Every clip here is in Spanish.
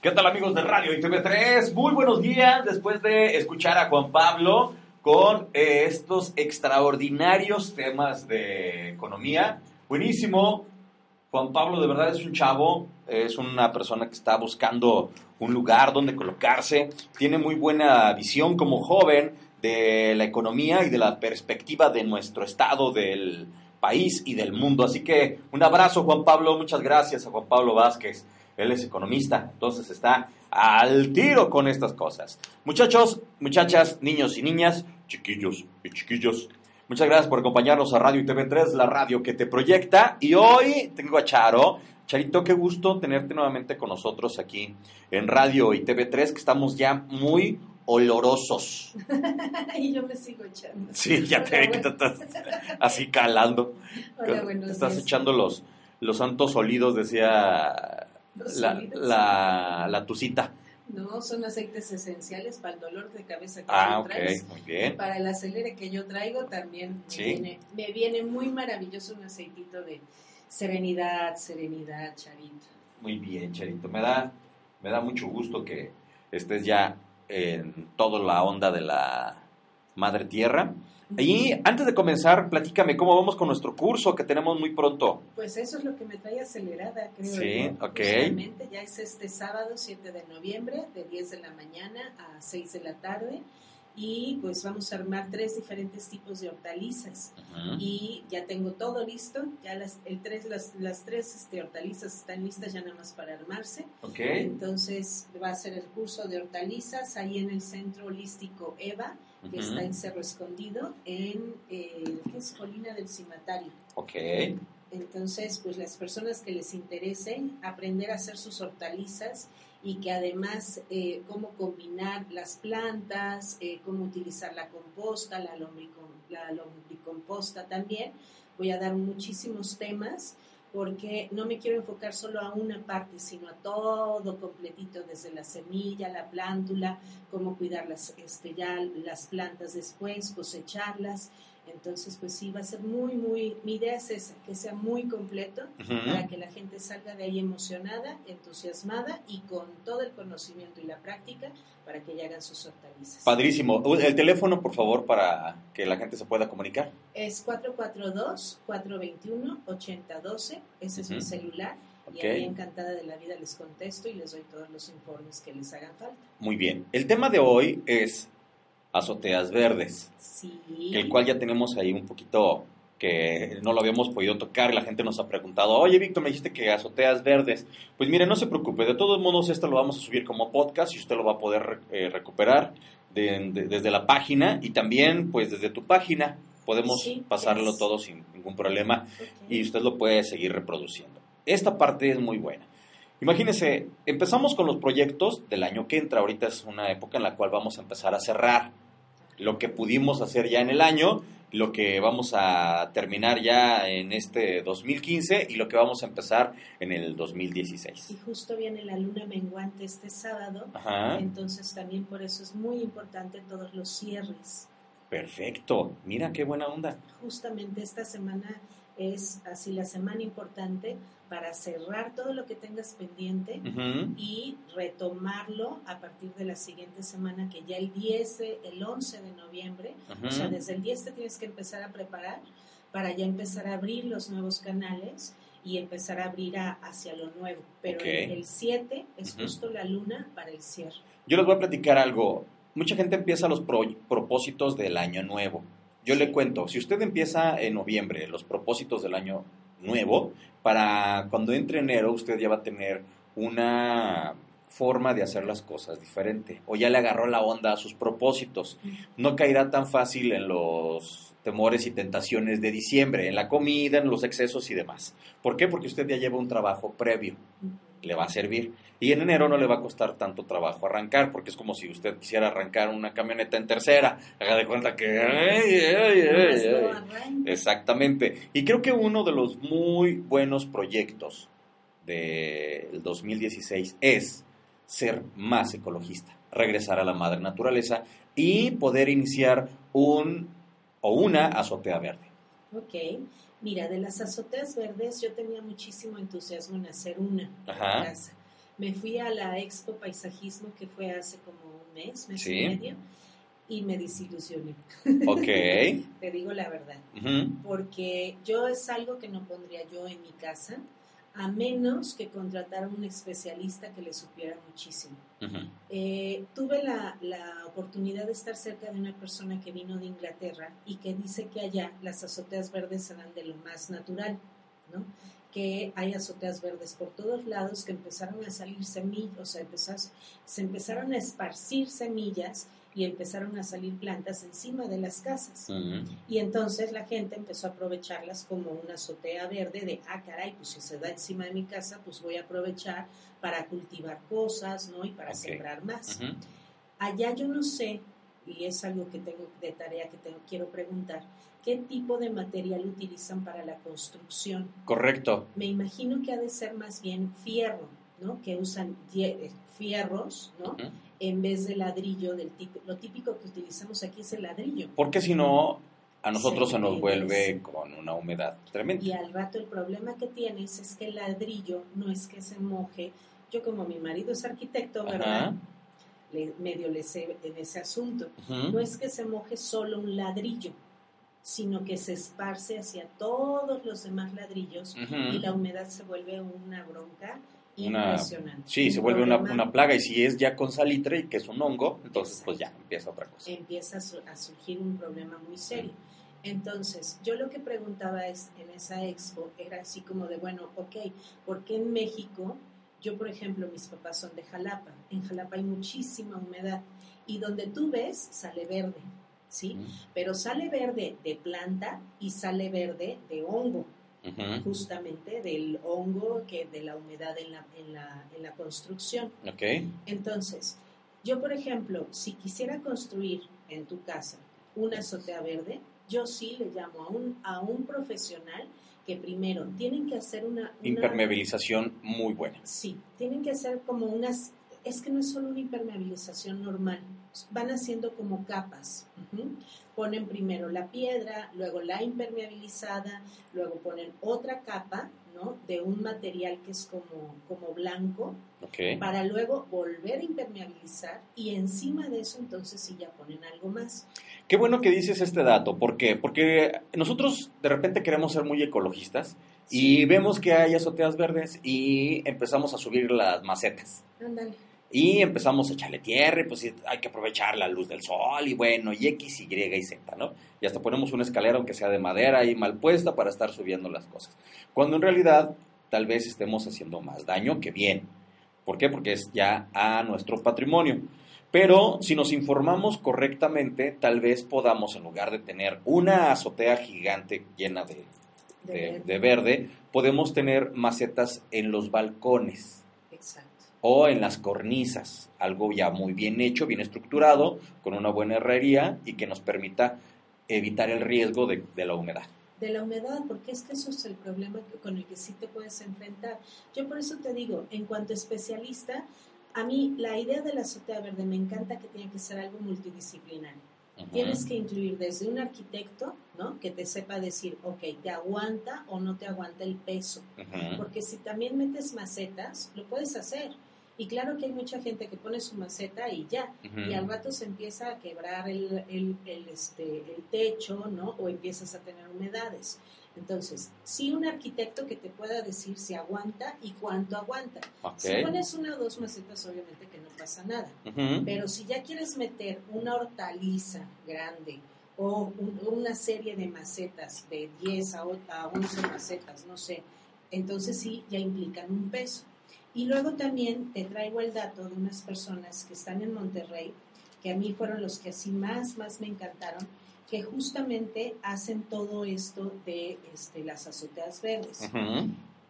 ¿Qué tal amigos de Radio y TV3? Muy buenos días después de escuchar a Juan Pablo con eh, estos extraordinarios temas de economía. Buenísimo. Juan Pablo de verdad es un chavo, es una persona que está buscando un lugar donde colocarse, tiene muy buena visión como joven de la economía y de la perspectiva de nuestro estado, del país y del mundo. Así que un abrazo Juan Pablo, muchas gracias a Juan Pablo Vázquez. Él es economista, entonces está al tiro con estas cosas. Muchachos, muchachas, niños y niñas, chiquillos y chiquillos, muchas gracias por acompañarnos a Radio y TV3, la radio que te proyecta. Y hoy tengo a Charo. Charito, qué gusto tenerte nuevamente con nosotros aquí en Radio y TV3, que estamos ya muy olorosos. y yo me sigo echando. Sí, ya te ve que te estás así calando. Hola, estás días. echando los, los santos olidos, decía la, la, la tucita. No, son aceites esenciales para el dolor de cabeza que Ah, tú ok, traes. muy bien. para el acelere que yo traigo también me, Sí. viene, me viene muy maravilloso un aceitito de serenidad, serenidad, charito. Muy bien, Charito. Me da, me da mucho gusto que estés ya en toda la onda de la Madre Tierra. Y antes de comenzar, platícame cómo vamos con nuestro curso que tenemos muy pronto. Pues eso es lo que me trae acelerada, creo Sí, yo. ok. Ya es este sábado 7 de noviembre, de 10 de la mañana a 6 de la tarde. Y pues vamos a armar tres diferentes tipos de hortalizas. Y ya tengo todo listo, ya las, el tres, las, las tres este, hortalizas están listas ya nada más para armarse. Ok. Entonces va a ser el curso de hortalizas ahí en el centro holístico EVA, que está en Cerro Escondido, en eh, ¿qué es Colina del Cimatario. Ok. Entonces, pues las personas que les interesen aprender a hacer sus hortalizas y que además eh, cómo combinar las plantas, eh, cómo utilizar la composta, la, lombricom- la lombricomposta también. Voy a dar muchísimos temas porque no me quiero enfocar solo a una parte, sino a todo completito, desde la semilla, la plántula, cómo cuidar las, este, ya las plantas después, cosecharlas. Entonces, pues sí, va a ser muy, muy, mi idea es esa, que sea muy completo Ujú. para que la gente salga de ahí emocionada, entusiasmada y con todo el conocimiento y la práctica para que ya hagan sus hortalizas. Padrísimo. El teléfono, por favor, para que la gente se pueda comunicar. Es 442-421-8012, ese es mi celular. Ok. Y ahí encantada de la vida les contesto y les doy todos los informes que les hagan falta. Muy bien. El tema de hoy es azoteas verdes. Sí. que el cual ya tenemos ahí un poquito que no lo habíamos podido tocar y la gente nos ha preguntado, oye Víctor, me dijiste que azoteas verdes. Pues mire, no se preocupe, de todos modos esto lo vamos a subir como podcast y usted lo va a poder eh, recuperar de- de- desde la página y también pues desde tu página podemos Sí, pasarlo es. todo sin ningún problema y usted lo puede seguir reproduciendo. Esta parte es muy buena. Imagínese, empezamos con los proyectos del año que entra. Ahorita es una época en la cual vamos a empezar a cerrar lo que pudimos hacer ya en el año, lo que vamos a terminar ya en este 2015 y lo que vamos a empezar en el 2016. Y justo viene la luna menguante este sábado, Ajá, entonces también por eso es muy importante todos los cierres. Perfecto. Mira qué buena onda. Justamente esta semana es así la semana importante para cerrar todo lo que tengas pendiente y retomarlo a partir de la siguiente semana, que ya el 10, de- el 11 de noviembre, o sea, desde el 10 te tienes que empezar a preparar para ya empezar a abrir los nuevos canales y empezar a abrir a- hacia lo nuevo. Pero el, el 7 es justo la luna para el cierre. Yo les voy a platicar algo. Mucha gente empieza los pro- propósitos del año nuevo. Yo le cuento, si usted empieza en noviembre los propósitos del año nuevo, para cuando entre enero usted ya va a tener una forma de hacer las cosas diferente o ya le agarró la onda a sus propósitos. No caerá tan fácil en los temores y tentaciones de diciembre, en la comida, en los excesos y demás. ¿Por qué? Porque usted ya lleva un trabajo previo, le va a servir. Y en enero no le va a costar tanto trabajo arrancar, porque es como si usted quisiera arrancar una camioneta en tercera. Haga de cuenta que... Exactamente. Y creo que uno de los muy buenos proyectos del 2016 es ser más ecologista, regresar a la madre naturaleza y poder iniciar un o una azotea verde. Ok. Mira, de las azoteas verdes yo tenía muchísimo entusiasmo en hacer una en casa. Me fui a la Expo Paisajismo que fue hace como un mes, mes y medio, y me desilusioné. Ok. Te digo la verdad. Porque yo es algo que no pondría yo en mi casa a menos que contratara un especialista que le supiera muchísimo. Eh, tuve la, la, oportunidad de estar cerca de una persona que vino de Inglaterra y que dice que allá las azoteas verdes serán de lo más natural, ¿no? que hay azoteas verdes por todos lados, que empezaron a salir semillas, o sea, se empezaron a esparcir semillas y empezaron a salir plantas encima de las casas. Y entonces la gente empezó a aprovecharlas como una azotea verde de, ah, caray, pues si se da encima de mi casa, pues voy a aprovechar para cultivar cosas, ¿no? Y para sembrar más. Allá yo no sé, y es algo que tengo de tarea que tengo, quiero preguntar, ¿qué tipo de material utilizan para la construcción? Correcto. Me imagino que ha de ser más bien fierro, ¿no? Que usan eh, fierros, ¿no? en vez de ladrillo, del tipo, lo típico que utilizamos aquí es el ladrillo. Porque si no, a nosotros se, nos vuelve con una humedad tremenda. Y al rato el problema que tienes es que el ladrillo no es que se moje. Yo como mi marido es arquitecto, ¿verdad? Le, medio le sé en ese asunto. No es que se moje solo un ladrillo, sino que se esparce hacia todos los demás ladrillos y la humedad se vuelve una bronca Impresionante. Sí, se vuelve una, plaga y si es ya con salitre y que es un hongo, entonces pues ya empieza otra cosa. Empieza a, surgir un problema muy serio. Entonces, yo lo que preguntaba es, en esa expo era así como de, bueno, ok, ¿por qué en México? Yo, por ejemplo, mis papás son de Jalapa. En Jalapa hay muchísima humedad y donde tú ves sale verde, ¿sí? Pero sale verde de planta y sale verde de hongo justamente del hongo que de la humedad en la, en la, en la construcción. Okay. Entonces, yo por ejemplo, si quisiera construir en tu casa una azotea verde, yo sí le llamo a un, a un profesional que primero tienen que hacer una, Impermeabilización muy buena. Sí, tienen que hacer como unas... Es que no es solo una impermeabilización normal, van haciendo como capas ponen primero la piedra, luego la impermeabilizada, luego ponen otra capa, ¿no? De un material que es como, como blanco, para luego volver a impermeabilizar y encima de eso entonces sí ya ponen algo más. Qué bueno que dices este dato, ¿por qué? Porque nosotros de repente queremos ser muy ecologistas y vemos que hay azoteas verdes y empezamos a subir las macetas. Ándale. Y empezamos a echarle tierra, y pues hay que aprovechar la luz del sol, y bueno, y X, Y y Z, ¿no? Y hasta ponemos una escalera, aunque sea de madera y mal puesta, para estar subiendo las cosas. Cuando en realidad tal vez estemos haciendo más daño que bien. ¿Por qué? Porque es ya a nuestro patrimonio. Pero si nos informamos correctamente, tal vez podamos, en lugar de tener una azotea gigante llena de, de verde, podemos tener macetas en los balcones. O en las cornisas, algo ya muy bien hecho, bien estructurado, con una buena herrería y que nos permita evitar el riesgo de, la humedad. De la humedad, porque es que eso es el problema con el que sí te puedes enfrentar. Yo por eso te digo, en cuanto especialista, a mí la idea de la azotea verde me encanta que tiene que ser algo multidisciplinario. Tienes que incluir desde un arquitecto, ¿no? Que te sepa decir, ok, te aguanta o no te aguanta el peso. Porque si también metes macetas, lo puedes hacer y claro que hay mucha gente que pone su maceta y ya, y al rato se empieza a quebrar el, el, este, el techo, ¿no? O empiezas a tener humedades. Entonces, sí un arquitecto que te pueda decir si aguanta y cuánto aguanta. Si pones una o dos macetas, obviamente que no pasa nada. Pero si ya quieres meter una hortaliza grande o una serie de macetas de 10 a, a 11 macetas, no sé, entonces sí ya implican un peso. Y luego también te traigo el dato de unas personas que están en Monterrey, que a mí fueron los que así más, más me encantaron, que justamente hacen todo esto de este, las azoteas verdes.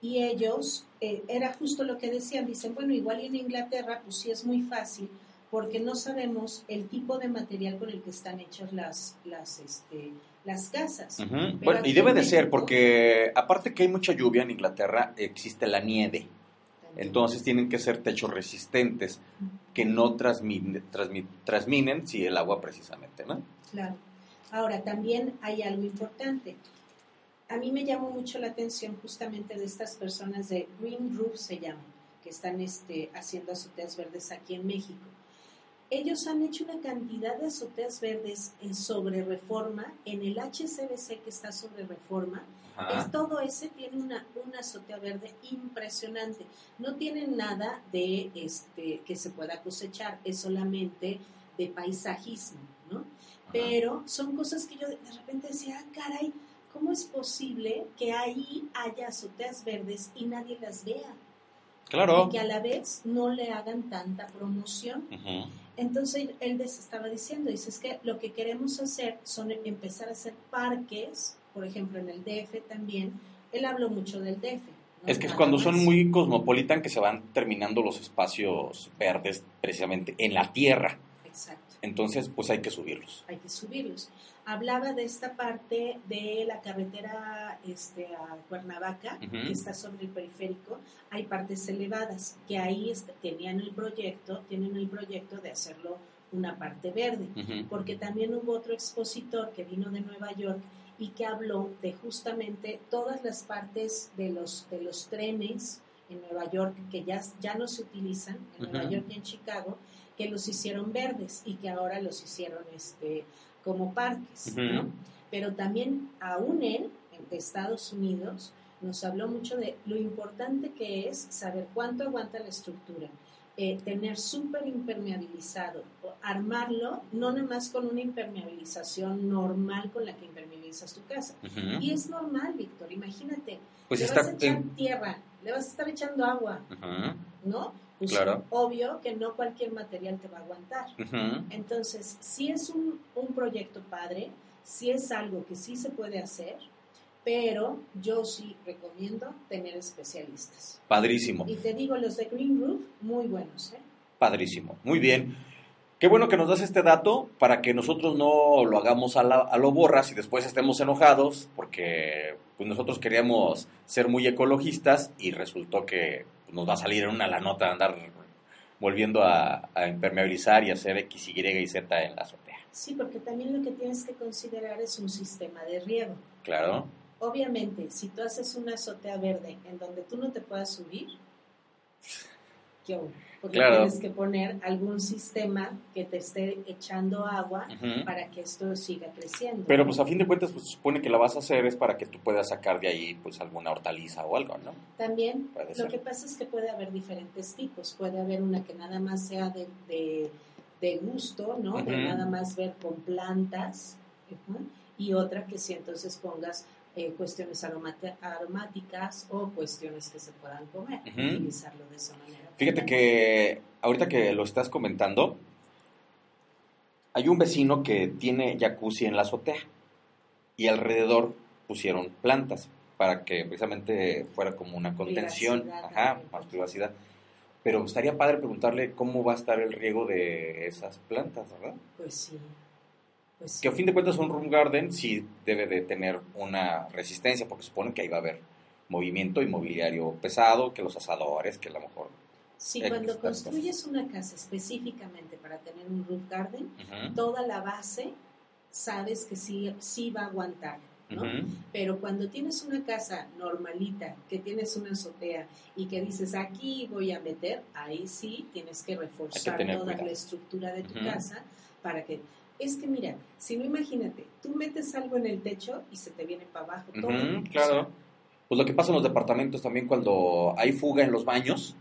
Y ellos, eh, era justo lo que decían, dicen, bueno, igual en Inglaterra, pues sí es muy fácil, porque no sabemos el tipo de material con el que están hechas las, las, este, las casas. Bueno, y debe de ser, porque aparte que hay mucha lluvia en Inglaterra, existe la nieve. Entonces tienen que ser techos resistentes que no transminen, transminen si el agua precisamente, ¿no? Claro. Ahora, también hay algo importante. A mí me llamó mucho la atención justamente de estas personas de Green Roof, se llaman, que están este, haciendo azoteas verdes aquí en México. Ellos han hecho una cantidad de azoteas verdes en sobre reforma, en el HCBC que está sobre reforma, es, todo ese tiene una, una azotea verde impresionante. No tiene nada de este que se pueda cosechar, es solamente de paisajismo, ¿no? Pero son cosas que yo de repente decía, ah, caray, ¿cómo es posible que ahí haya azoteas verdes y nadie las vea? Claro. Y que a la vez no le hagan tanta promoción. Entonces él les estaba diciendo, dice, es que lo que queremos hacer son empezar a hacer parques por ejemplo, en el DF también, él habló mucho del DF. Es que es cuando son muy cosmopolitan que se van terminando los espacios verdes precisamente en la tierra. Exacto. Entonces, pues hay que subirlos. Hay que subirlos. Hablaba de esta parte de la carretera este, a Cuernavaca, que está sobre el periférico. Hay partes elevadas que ahí este, tenían el proyecto, tienen el proyecto de hacerlo una parte verde, porque también hubo otro expositor que vino de Nueva York y que habló de justamente todas las partes de los, de los trenes en Nueva York que ya, ya no se utilizan, en Nueva York y en Chicago, que los hicieron verdes y que ahora los hicieron este, como parques. Pero también aún él, en Estados Unidos, nos habló mucho de lo importante que es saber cuánto aguanta la estructura, eh, tener súper impermeabilizado, armarlo, no nada más con una impermeabilización normal con la que impermeabilizas tu casa. Y es normal, Víctor, imagínate, pues le vas a echar tierra, le vas a estar echando agua, ¿no? Pues claro. obvio que no cualquier material te va a aguantar. Entonces, si es un, un proyecto padre, si es algo que sí se puede hacer, pero yo sí recomiendo tener especialistas. Padrísimo. Y te digo, los de Green Roof, muy buenos. ¿eh? Padrísimo, muy bien. Qué bueno que nos das este dato para que nosotros no lo hagamos a, a lo borras y después estemos enojados, porque pues, nosotros queríamos ser muy ecologistas y resultó que nos va a salir en una la nota andar volviendo a, a impermeabilizar y hacer X, Y y Z en la azotea. Sí, porque también lo que tienes que considerar es un sistema de riego. Claro. Obviamente, si tú haces una azotea verde en donde tú no te puedas subir, ¿qué porque tienes que poner algún sistema que te esté echando agua para que esto siga creciendo. Pero pues a fin de cuentas pues supone que la vas a hacer es para que tú puedas sacar de ahí pues alguna hortaliza o algo, ¿no? También, lo que pasa es que puede haber diferentes tipos, puede haber una que nada más sea de, de, gusto, ¿no? De nada más ver con plantas, y otra que si entonces pongas eh, cuestiones aromáticas o cuestiones que se puedan comer, utilizarlo de esa manera. Fíjate que ahorita que lo estás comentando, hay un vecino que tiene jacuzzi en la azotea y alrededor pusieron plantas para que precisamente fuera como una contención, ajá, más privacidad. Pero estaría padre preguntarle cómo va a estar el riego de esas plantas, ¿verdad? Pues sí. Pues que a fin de cuentas un room garden sí debe de tener una resistencia, porque supone que ahí va a haber movimiento inmobiliario pesado, que los asadores, que a lo mejor... Sí, cuando construyes una casa específicamente para tener un roof garden, toda la base sabes que sí, sí va a aguantar. ¿no? Pero cuando tienes una casa normalita, que tienes una azotea y que dices aquí voy a meter, ahí sí tienes que reforzar toda la estructura de tu casa para que es que mira, si no imagínate, tú metes algo en el techo y se te viene para abajo todo. claro. Pues lo que pasa en los departamentos también cuando hay fuga en los baños,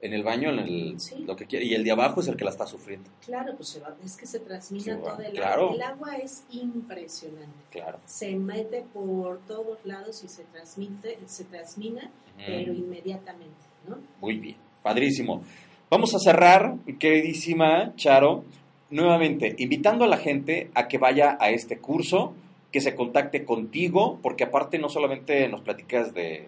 en el baño, en el lo que quiere, y el de abajo es el que la está sufriendo. Claro, pues se va, es que se transmite todo el agua. El agua es impresionante. Claro. Se mete por todos lados y se transmite, se transmina, pero inmediatamente, ¿no? Muy bien, padrísimo. Vamos a cerrar, queridísima Charo, nuevamente, invitando a la gente a que vaya a este curso, que se contacte contigo, porque aparte no solamente nos platicas de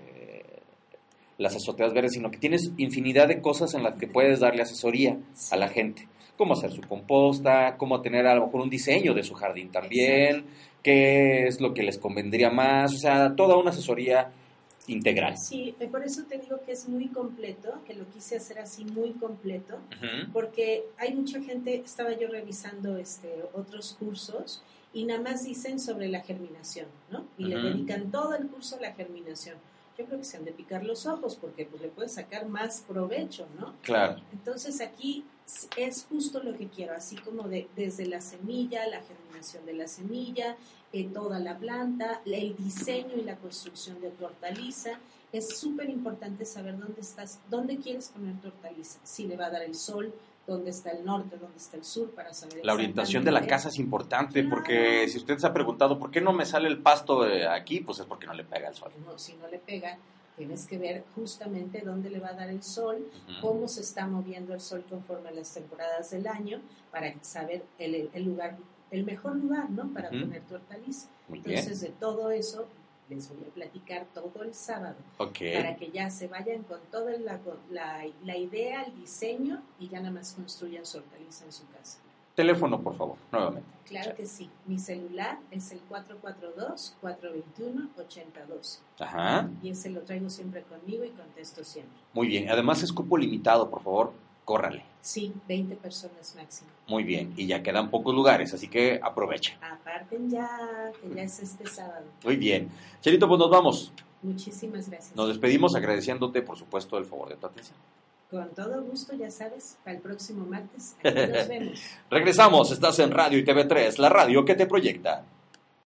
las azoteas verdes, sino que tienes infinidad de cosas en las que puedes darle asesoría a la gente. Cómo hacer su composta, cómo tener a lo mejor un diseño de su jardín también, qué es lo que les convendría más, o sea, toda una asesoría integral. Sí, eh, por eso te digo que es muy completo, que lo quise hacer así muy completo, porque hay mucha gente, estaba yo revisando este, otros cursos y nada más dicen sobre la germinación, ¿no? Y le dedican todo el curso a la germinación. Yo creo que se han de picar los ojos porque pues, le pueden sacar más provecho, ¿no? Claro. Entonces aquí es justo lo que quiero, así como de, desde la semilla, la germinación de la semilla, eh, toda la planta, el diseño y la construcción de tu hortaliza. Es súper importante saber dónde estás, dónde quieres poner tu hortaliza, si le va a dar el sol, dónde está el norte, dónde está el sur, para saber. La orientación de la casa es importante porque si usted se ha preguntado por qué no me sale el pasto aquí, pues es porque no le pega el sol. No, si no le pega, tienes que ver justamente dónde le va a dar el sol, cómo se está moviendo el sol conforme a las temporadas del año, para saber el, el lugar el mejor lugar, ¿no? Para poner tu hortaliza. Entonces, de todo eso les voy a platicar todo el sábado. Para que ya se vayan con toda la, la, idea, el diseño y ya nada más construyan su hortaliza en su casa. Teléfono, por favor, nuevamente. Claro que sí. Mi celular es el 442-421-8012. Ajá. Y ese lo traigo siempre conmigo y contesto siempre. Muy bien. Además es cupo limitado, por favor córrale. Sí, 20 personas máximo. Muy bien, y ya quedan pocos lugares, así que aprovecha. Aparten ya, que ya es este sábado. Muy bien. Cherito, pues nos vamos. Muchísimas gracias. Nos despedimos agradeciéndote, por supuesto, el favor de tu atención. Con todo gusto, ya sabes, para el próximo martes. Aquí nos vemos. Regresamos, estás en Radio y TV3, la radio que te proyecta.